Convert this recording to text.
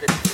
that